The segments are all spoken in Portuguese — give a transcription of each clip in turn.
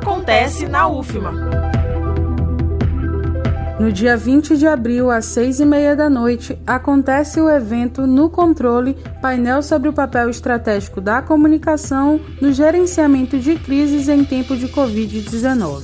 acontece na UFMA. No dia 20 de abril, às seis e meia da noite, acontece o evento No Controle, painel sobre o papel estratégico da comunicação no gerenciamento de crises em tempo de Covid-19.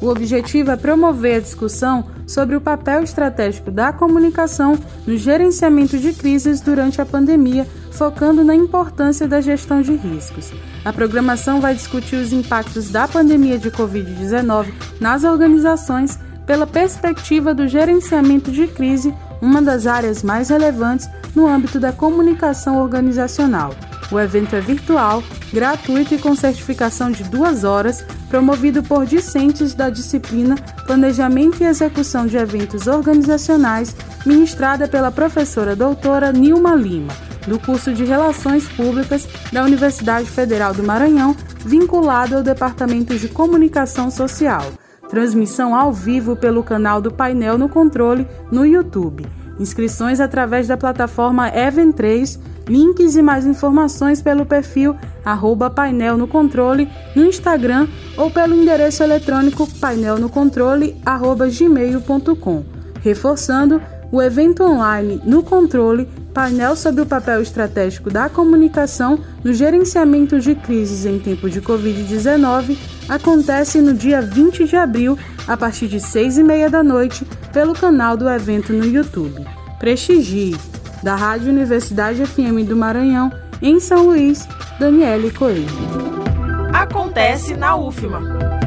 O objetivo é promover a discussão sobre o papel estratégico da comunicação no gerenciamento de crises durante a pandemia, focando na importância da gestão de riscos. A programação vai discutir os impactos da pandemia de Covid-19 nas organizações pela perspectiva do gerenciamento de crise, uma das áreas mais relevantes no âmbito da comunicação organizacional. O evento é virtual, gratuito e com certificação de duas horas, promovido por discentes da disciplina Planejamento e Execução de Eventos Organizacionais, ministrada pela professora doutora Nilma Lima, do curso de Relações Públicas da Universidade Federal do Maranhão, vinculado ao Departamento de Comunicação Social. Transmissão ao vivo pelo canal do Painel no Controle no YouTube. Inscrições através da plataforma Even3, links e mais informações pelo perfil arroba painel no controle no Instagram ou pelo endereço eletrônico painelnocontrole@gmail.com. Reforçando, o evento online no controle painel sobre o papel estratégico da comunicação no gerenciamento de crises em tempo de Covid-19 acontece no dia 20 de abril, a partir de 6 e meia da noite, pelo canal do evento no YouTube. Prestigie! Da Rádio Universidade FM do Maranhão, em São Luís, Daniele Coelho. Acontece na UFMA.